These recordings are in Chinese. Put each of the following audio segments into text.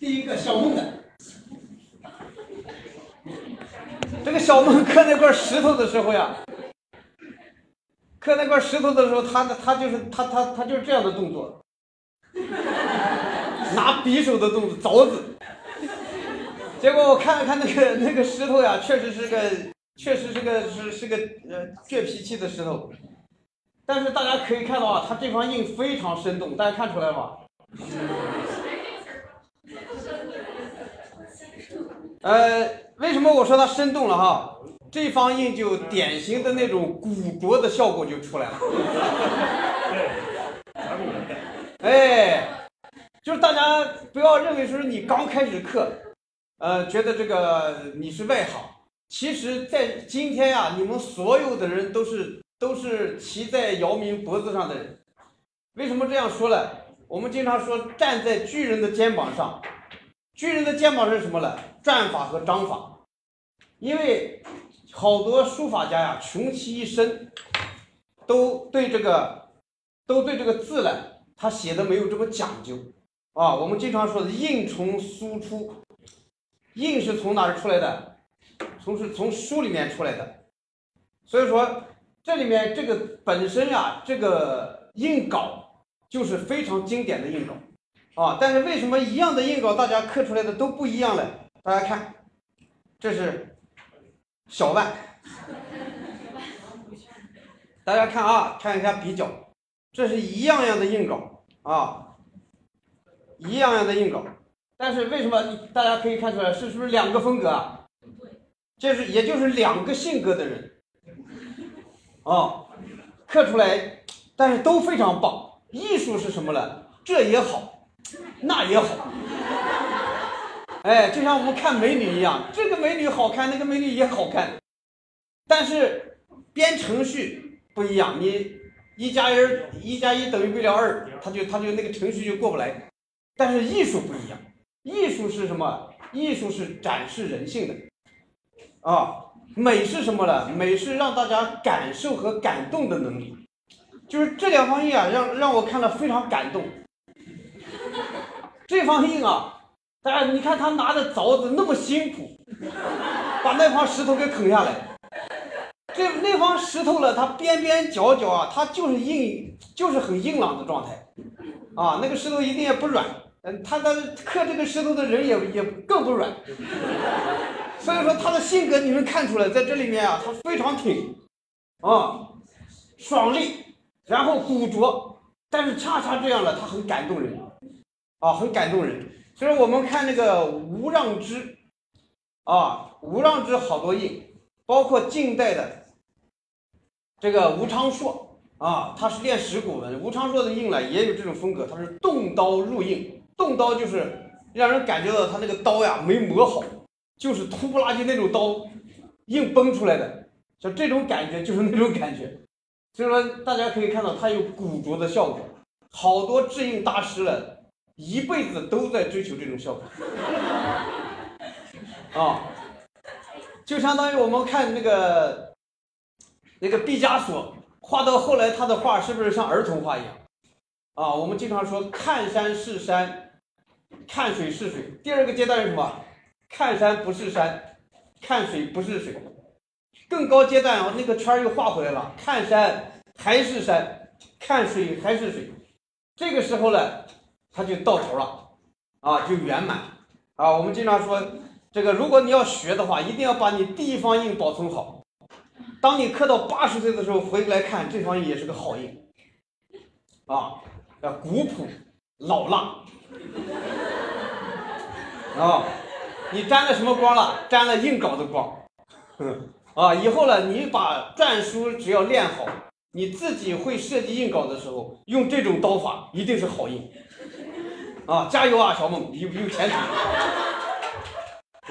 第一个小孟的，这个小孟刻那块石头的时候呀，刻那块石头的时候，他他就是他他他就是这样的动作，拿匕首的动作凿子。结果我看了看那个那个石头呀，确实是个确实是个是是个呃倔脾气的石头，但是大家可以看到啊，它这方印非常生动，大家看出来吧？呃，为什么我说它生动了哈？这方印就典型的那种古拙的效果就出来了。哎，就是大家不要认为说你刚开始刻，呃，觉得这个你是外行。其实，在今天呀，你们所有的人都是都是骑在姚明脖子上的人。为什么这样说呢？我们经常说站在巨人的肩膀上，巨人的肩膀是什么呢？篆法和章法。因为好多书法家呀，穷其一生都对这个都对这个字呢，他写的没有这么讲究啊。我们经常说的印从书出，印是从哪儿出来的？从是从书里面出来的。所以说这里面这个本身呀，这个印稿就是非常经典的印稿啊。但是为什么一样的印稿，大家刻出来的都不一样呢？大家看，这是。小万，大家看啊，看一下比较，这是一样样的硬稿啊，一样样的硬稿，但是为什么大家可以看出来是是不是两个风格啊？就是也就是两个性格的人，啊，刻出来，但是都非常棒。艺术是什么呢？这也好，那也好。哎，就像我们看美女一样，这个美女好看，那个美女也好看，但是编程序不一样，你一加一一加一等于不了二，他就他就那个程序就过不来。但是艺术不一样，艺术是什么？艺术是展示人性的，啊，美是什么呢？美是让大家感受和感动的能力，就是这两方印啊，让让我看了非常感动。这方印啊。大家，你看他拿着凿子那么辛苦，把那方石头给啃下来。这那方石头了，它边边角角啊，它就是硬，就是很硬朗的状态。啊，那个石头一定也不软。嗯，他的刻这个石头的人也也更不软。所以说他的性格你们看出来，在这里面啊，他非常挺，啊，爽利，然后古拙，但是恰恰这样了，他很感动人，啊，很感动人。就是我们看那个吴让之，啊，吴让之好多印，包括近代的这个吴昌硕，啊，他是练石鼓文。吴昌硕的印呢也有这种风格，他是动刀入印，动刀就是让人感觉到他那个刀呀没磨好，就是秃不拉几那种刀，硬崩出来的，就这种感觉就是那种感觉。所以说大家可以看到它有古拙的效果，好多制印大师了。一辈子都在追求这种效果，啊，就相当于我们看那个那个毕加索画到后来，他的画是不是像儿童画一样？啊，我们经常说看山是山，看水是水。第二个阶段是什么？看山不是山，看水不是水。更高阶段啊，那个圈又画回来了，看山还是山，看水还是水。这个时候呢？它就到头了，啊，就圆满，啊，我们经常说，这个如果你要学的话，一定要把你第一方印保存好。当你刻到八十岁的时候，回过来看这方印也是个好印，啊，要古朴老辣，啊，你沾了什么光了？沾了硬稿的光，啊，以后呢，你把篆书只要练好，你自己会设计印稿的时候，用这种刀法一定是好印。啊，加油啊，小孟，有有前途，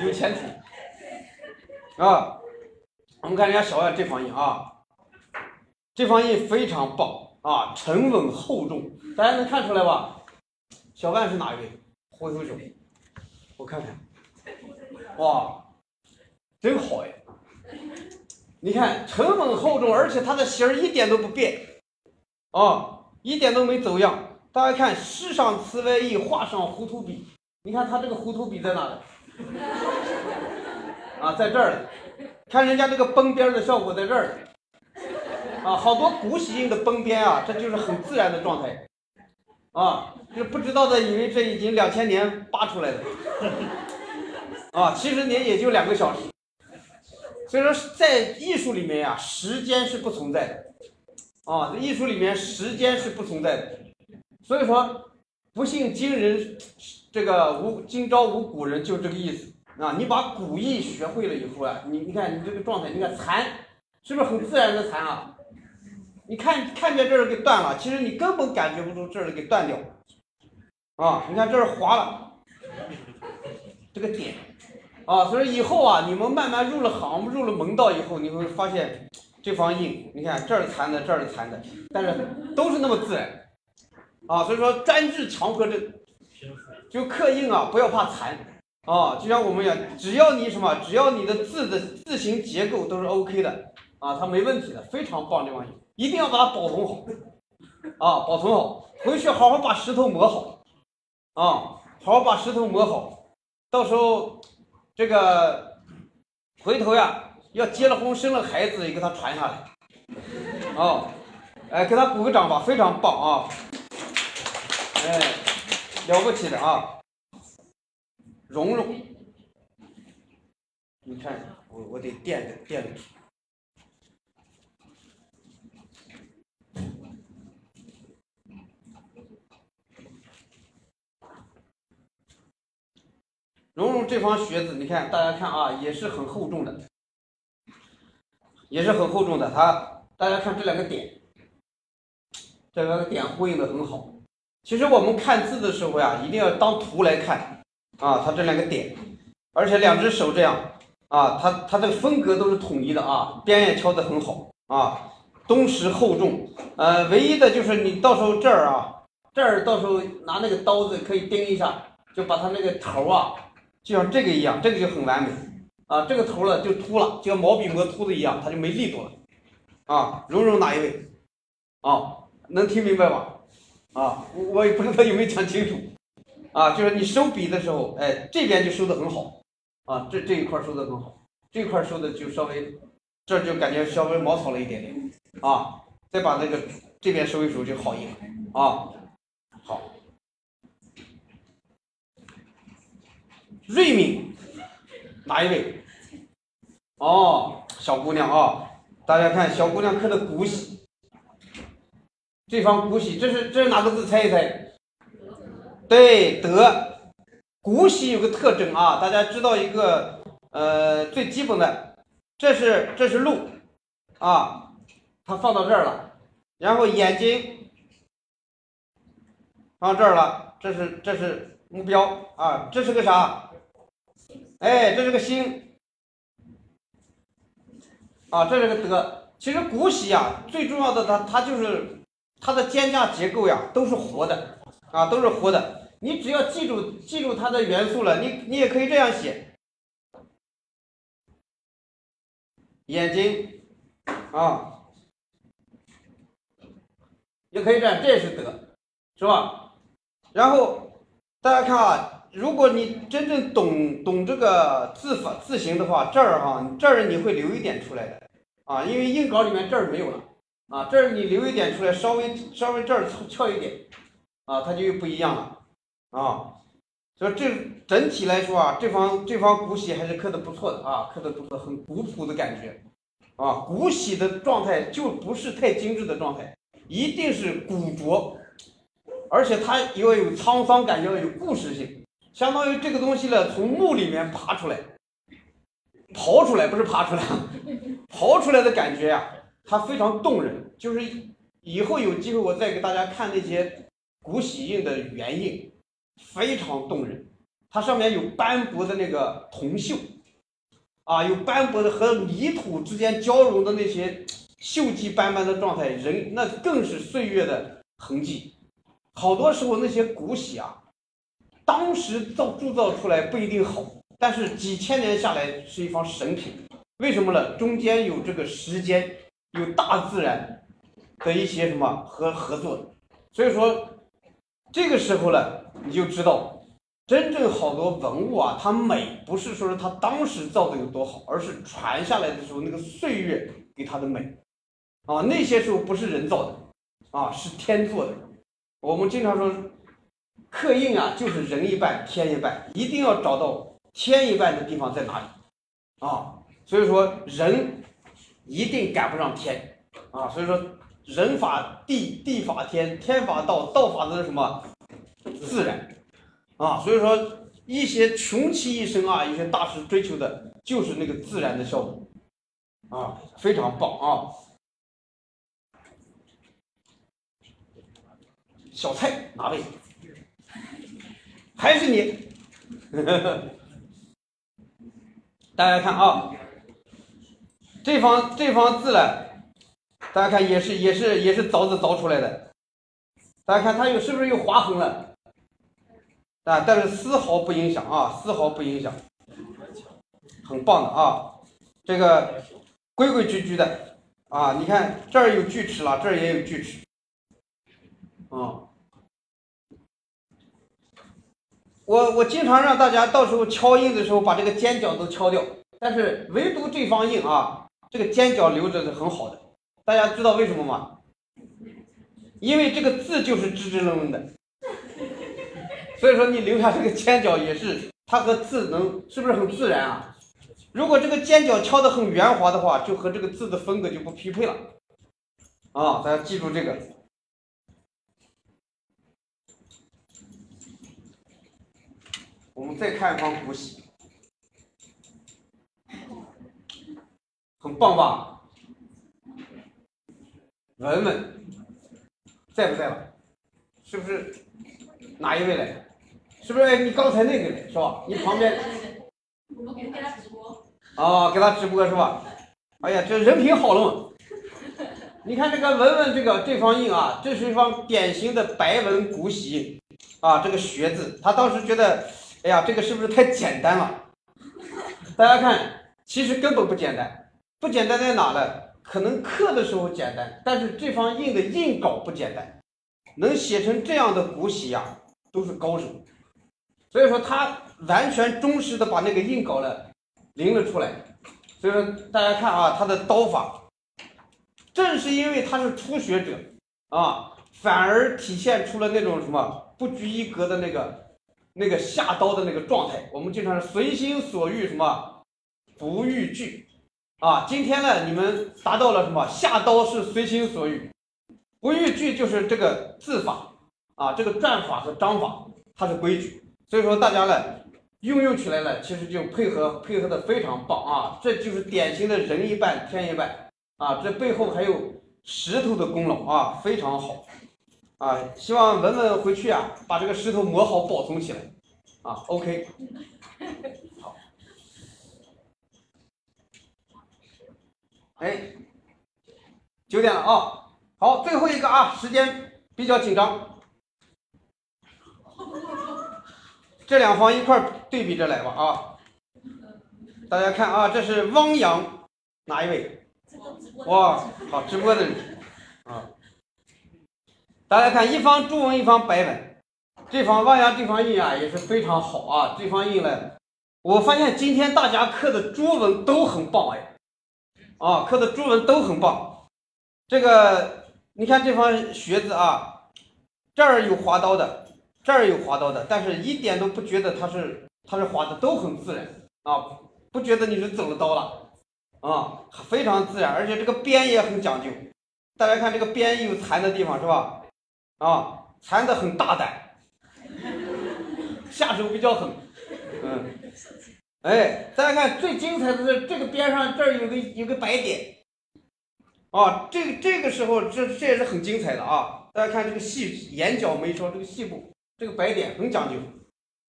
有前途啊！我们看人家小万这方印啊，这方印非常棒啊，沉稳厚重，大家能看出来吧？小万是哪一位？挥挥手，我看看，哇，真好哎！你看沉稳厚重，而且它的形儿一点都不变，啊，一点都没走样。大家看，诗上词外意，画上糊涂笔，你看他这个糊涂笔在哪里？啊，在这儿。看人家这个崩边的效果在这儿。啊，好多古玺印的崩边啊，这就是很自然的状态。啊，这不知道的以为这已经两千年扒出来的。啊，其实年也就两个小时。所以说，在艺术里面呀，时间是不存在的。啊，艺术里面时间是不存在的。所以说，不信今人，这个无今朝无古人，就这个意思啊。你把古意学会了以后啊，你你看你这个状态，你看残，是不是很自然的残啊？你看看见这儿给断了，其实你根本感觉不出这儿给断掉。啊，你看这儿划了，这个点，啊，所以以后啊，你们慢慢入了行，入了门道以后，你会发现这方印，你看这儿残的，这儿残的，但是都是那么自然。啊，所以说专治强迫症，就刻印啊，不要怕残。啊。就像我们一样，只要你什么，只要你的字的字形结构都是 OK 的。啊，它没问题的，非常棒这玩意，一定要把它保存好。啊，保存好，回去好好把石头磨好。啊，好好把石头磨好，到时候这个回头呀，要结了婚生了孩子也给他传下来。啊，哎，给他鼓个掌吧，非常棒啊。哎，了不起的啊！蓉蓉，你看，我我得垫着垫着。蓉蓉这方靴子，你看大家看啊，也是很厚重的，也是很厚重的。它大家看这两个点，这两个点呼应的很好。其实我们看字的时候呀，一定要当图来看啊，它这两个点，而且两只手这样啊，它它这个风格都是统一的啊，边也敲得很好啊，敦实厚重。呃，唯一的就是你到时候这儿啊，这儿到时候拿那个刀子可以钉一下，就把它那个头啊，就像这个一样，这个就很完美啊，这个头了就秃了，就像毛笔磨秃子一样，它就没力度了啊。蓉蓉哪一位？啊，能听明白吧？啊，我也不知道有没有讲清楚，啊，就是你收笔的时候，哎，这边就收的很好，啊，这这一块收的很好，这块收的就稍微，这就感觉稍微毛糙了一点点，啊，再把那个这边收一收就好一点，啊，好，瑞敏，哪一位？哦，小姑娘啊，大家看小姑娘刻的古玺。这方古玺，这是这是哪个字？猜一猜。对，德。古玺有个特征啊，大家知道一个呃最基本的，这是这是鹿啊，它放到这儿了，然后眼睛放这儿了，这是这是目标啊，这是个啥？哎，这是个心啊，这是个德。其实古玺啊，最重要的它它就是。它的肩架结构呀，都是活的，啊，都是活的。你只要记住记住它的元素了，你你也可以这样写，眼睛，啊，也可以这样，这也是德，是吧？然后大家看啊，如果你真正懂懂这个字法字形的话，这儿哈，这儿你会留一点出来的，啊，因为硬稿里面这儿没有了。啊，这儿你留一点出来，稍微稍微这儿翘翘一点，啊，它就又不一样了，啊，所以这整体来说啊，这方这方古玺还是刻的不错的啊，刻的不错，很古朴的感觉，啊，古玺的状态就不是太精致的状态，一定是古拙，而且它要有沧桑感，要有故事性，相当于这个东西呢，从墓里面爬出来，刨出来不是爬出来，刨出来的感觉呀。它非常动人，就是以后有机会我再给大家看那些古玺印的原印，非常动人。它上面有斑驳的那个铜锈，啊，有斑驳的和泥土之间交融的那些锈迹斑斑的状态，人那更是岁月的痕迹。好多时候那些古玺啊，当时造铸造出来不一定好，但是几千年下来是一方神品。为什么呢？中间有这个时间。有大自然的一些什么和合作，所以说这个时候呢，你就知道真正好多文物啊，它美不是说是它当时造的有多好，而是传下来的时候那个岁月给它的美，啊，那些时候不是人造的，啊，是天做的。我们经常说，刻印啊，就是人一半，天一半，一定要找到天一半的地方在哪里，啊，所以说人一定赶不上天，啊，所以说人法地，地法天，天法道，道法的什么自然，啊，所以说一些穷其一生啊，一些大师追求的就是那个自然的效果，啊，非常棒啊。小蔡哪位？还是你？大家看啊，这方这方字呢，大家看也是也是也是凿子凿出来的。大家看它有是不是有划痕了？啊，但是丝毫不影响啊，丝毫不影响，很棒的啊，这个规规矩矩的啊，你看这儿有锯齿了，这儿也有锯齿，啊。我我经常让大家到时候敲印的时候把这个尖角都敲掉，但是唯独这方印啊，这个尖角留着是很好的。大家知道为什么吗？因为这个字就是支支棱棱的，所以说你留下这个尖角也是它和字能是不是很自然啊？如果这个尖角敲得很圆滑的话，就和这个字的风格就不匹配了啊！大家记住这个。我们再看一方古玺，很棒吧？文文在不在了？是不是？哪一位来？是不是你刚才那个来是吧？你旁边？我们给他直播。哦，给他直播是吧？哎呀，这人品好了嘛？你看这个文文这个这方印啊，这是一方典型的白文古玺啊，这个学字，他当时觉得。哎呀，这个是不是太简单了？大家看，其实根本不简单，不简单在哪呢？可能刻的时候简单，但是这方印的印稿不简单，能写成这样的古玺呀，都是高手。所以说他完全忠实的把那个印稿呢临了出来。所以说大家看啊，他的刀法，正是因为他是初学者啊，反而体现出了那种什么不拘一格的那个。那个下刀的那个状态，我们经常是随心所欲，什么不逾矩啊？今天呢，你们达到了什么？下刀是随心所欲，不逾矩就是这个字法啊，这个篆法和章法它是规矩，所以说大家呢运用起来呢，其实就配合配合的非常棒啊，这就是典型的人一半天一半啊，这背后还有石头的功劳啊，非常好。啊，希望文文回去啊，把这个石头磨好，保存起来。啊，OK，好。哎，九点了啊，好，最后一个啊，时间比较紧张，这两方一块对比着来吧啊。大家看啊，这是汪洋，哪一位？哇，好，直播的人啊。大家看，一方朱文，一方白文，这方汪洋这方印啊也是非常好啊。这方印呢，我发现今天大家刻的朱文都很棒哎，啊，刻的朱文都很棒。这个你看这方学字啊，这儿有划刀的，这儿有划刀的，但是一点都不觉得它是它是划的都很自然啊，不觉得你是走了刀了啊，非常自然，而且这个边也很讲究。大家看这个边有残的地方是吧？啊，残的很大胆，下手比较狠，嗯，哎，大家看最精彩的是这个边上这儿有个有个白点，啊，这个这个时候这这也是很精彩的啊，大家看这个细眼角眉梢这个细部这个白点很讲究，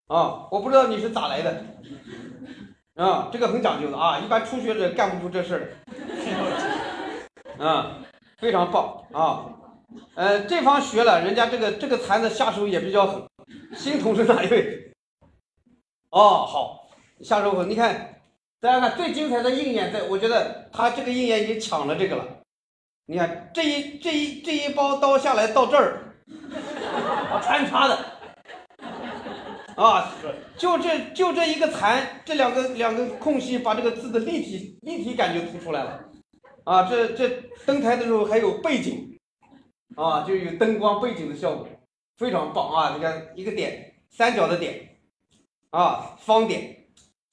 啊，我不知道你是咋来的，啊，这个很讲究的啊，一般初学者干不出这事儿，啊，非常棒啊。呃，这方学了，人家这个这个残子下手也比较狠。新同事哪一位？哦，好，下手狠。你看，大家看最精彩的应眼，在我觉得他这个应眼已经抢了这个了。你看这一这一这一包刀下来到这儿，穿插的，啊，就这就这一个残，这两个两个空隙把这个字的立体立体感就突出来了。啊，这这登台的时候还有背景，啊，就有灯光背景的效果，非常棒啊！你看一个点，三角的点，啊，方点，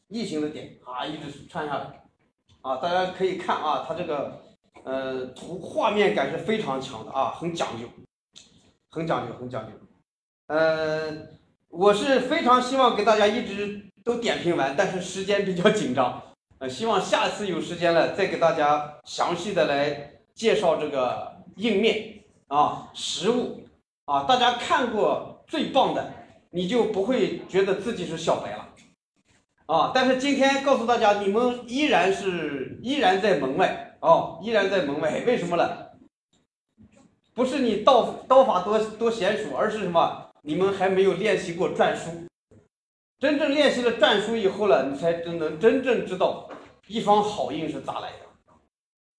异形的点，啊，一直穿下来，啊，大家可以看啊，它这个呃图画面感是非常强的啊，很讲究，很讲究，很讲究。呃，我是非常希望给大家一直都点评完，但是时间比较紧张，呃，希望下次有时间了再给大家详细的来介绍这个硬面啊实物啊，大家看过最棒的，你就不会觉得自己是小白了。啊。但是今天告诉大家，你们依然是依然在门外哦，依然在门外，为什么呢？不是你刀刀法多多娴熟，而是什么？你们还没有练习过篆书，真正练习了篆书以后了，你才真能真正知道一方好印是咋来的。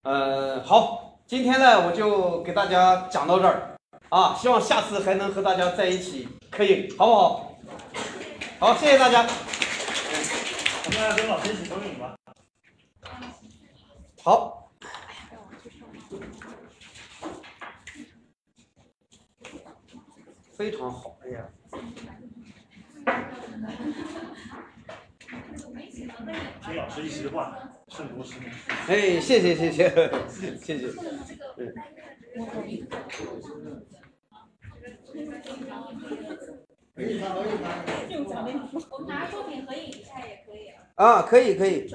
嗯，好，今天呢我就给大家讲到这儿啊，希望下次还能和大家在一起刻印，好不好？好，谢谢大家。我们跟老师一起合影吧。好。非常好，哎呀！听老师一席话，胜读十年。哎，谢谢谢谢谢谢。嗯。我们拿作品合影一下也可以。啊，可以可以。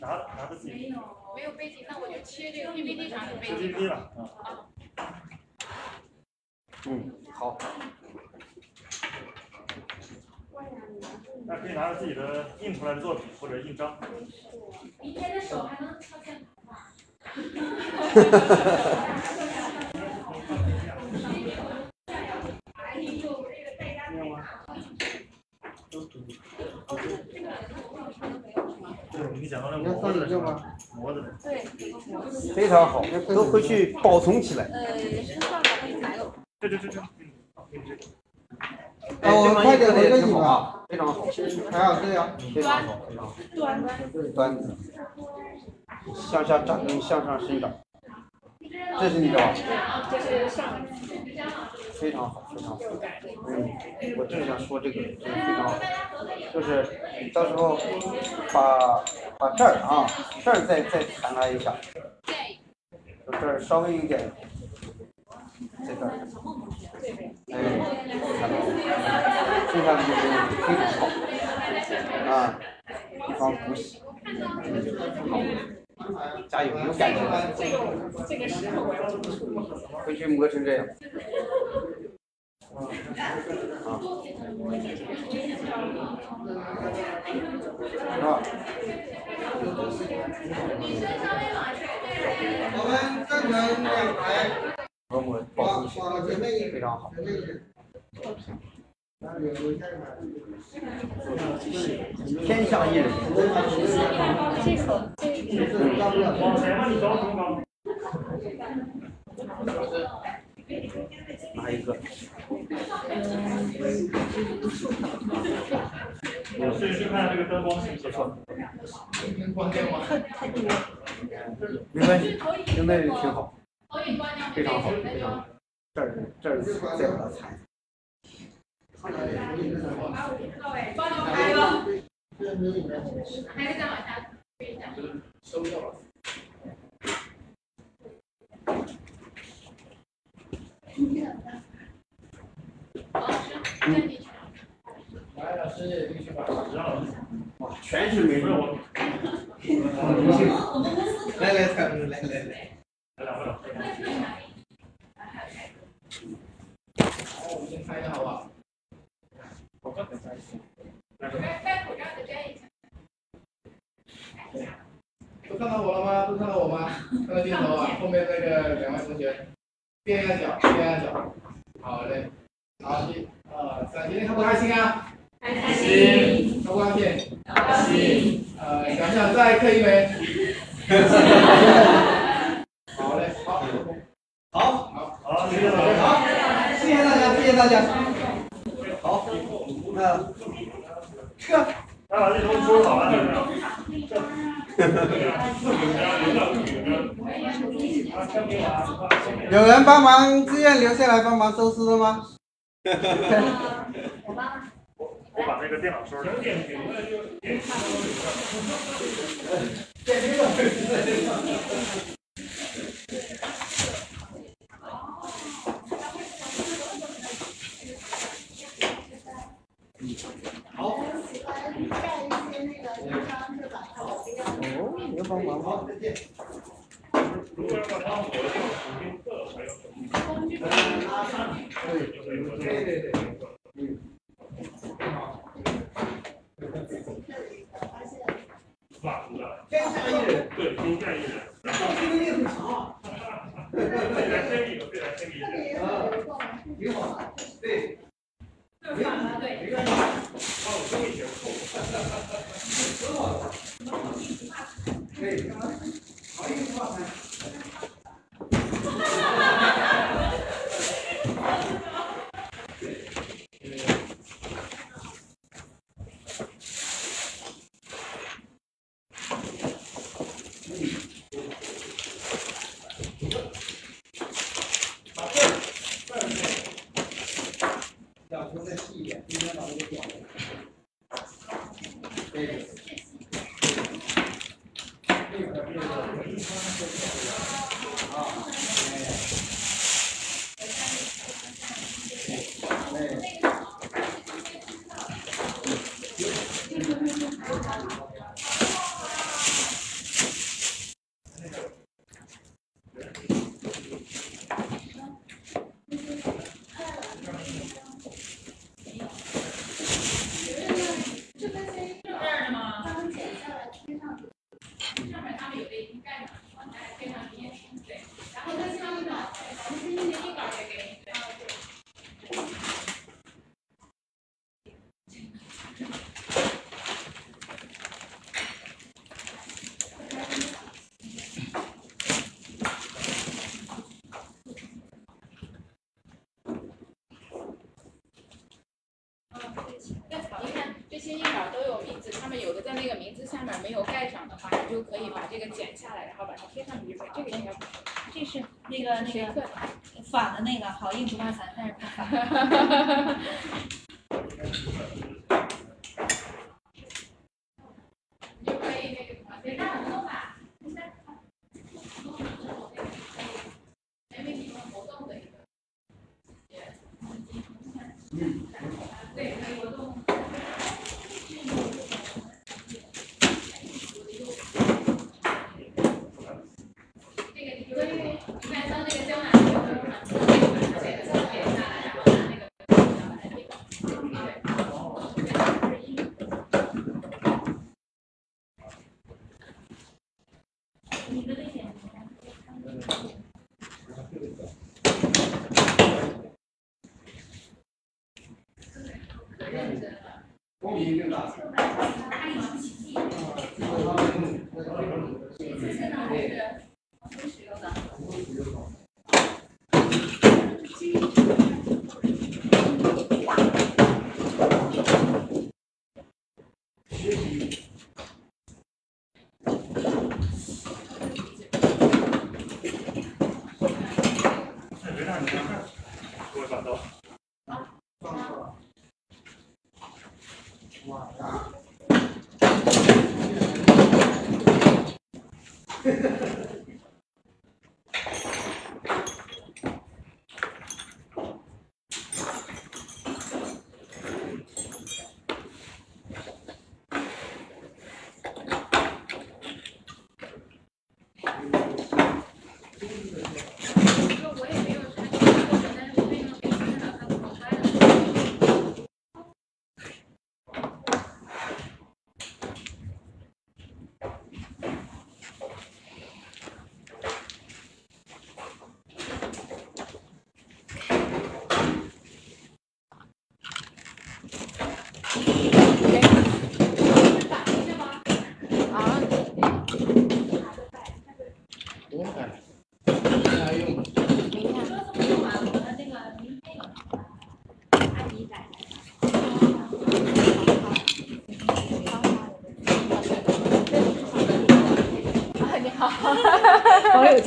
拿拿着自己。没有，没有背景，那我就切这个 PPT 上的背景。PPT 了，啊。嗯，好。那可以拿着自己的印出来的作品或者印章。明天的手还能敲键盘吗？非常好，都回去保存起来。呃，是算了，可以买了。这这这这，哎，我快点回个你啊，非常好，还有对呀，非常好，非常好，端端子，向下扎根，向上生长，这是你的吧？这是上非常好，非常好，嗯，我正想说这个，这个非常好，就是到时候把把这儿啊，这儿再再弹拉一下，就这儿稍微有点。这个，哎，剩下的就是非常好，啊，一方补喜，好，加油，有感觉。这个这个时候我要回去磨成这样。啊。啊。我们正门两排。和我保存起来非常好。天下一人。哪一个？我试试看这个灯光行不行？没关系，现在挺好。非常好，非常好。这儿这儿再把它裁。还有再往下推一下。收掉了。来，老师继续吧。哇，全是美女。来来来来来来。好，我们先拍一下，好不好？戴口罩的摘一下。都看到我了吗？都看到我吗？看到镜头啊！后面那个两位同学，垫一下脚，垫一下脚。好嘞，好，一、二、三，今天开不开心。啊？开心。开不开心？开心。呃，想不想再刻一枚？好嘞，好，谢谢老师，好，谢谢大家，谢谢大家，哥，咱把东西收拾好了，是不是？有人帮忙自愿留下来帮忙收尸吗？我帮。把那个电脑收拾。点名就。点。哈哈哈哈哈！是 我这边，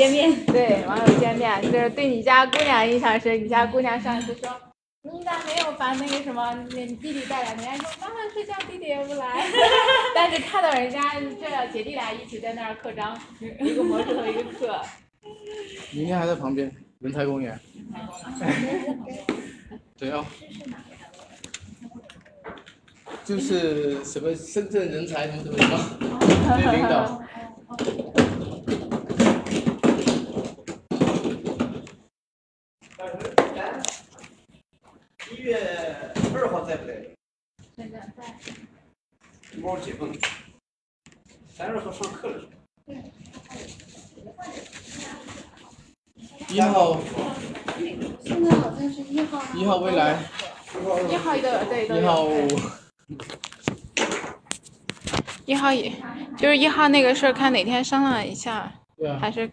见面，对网友见面，就是对你家姑娘印象深。你家姑娘上次说你咋没有把那个什么你弟弟带来？人家说妈妈睡觉，弟弟也不来。但是看到人家这姐弟俩一起在那儿刻章，一个磨石头一个刻。明天还在旁边人才公园。对哦。就是什么深圳人才什么什么什么，对领导。一月二号在不在？现在在。猫解封。三月号上课了。一号。现在好像是一号。一号未来。一号一个对一号。一号也，就是一号那个事儿，看哪天商量一下，对啊，还是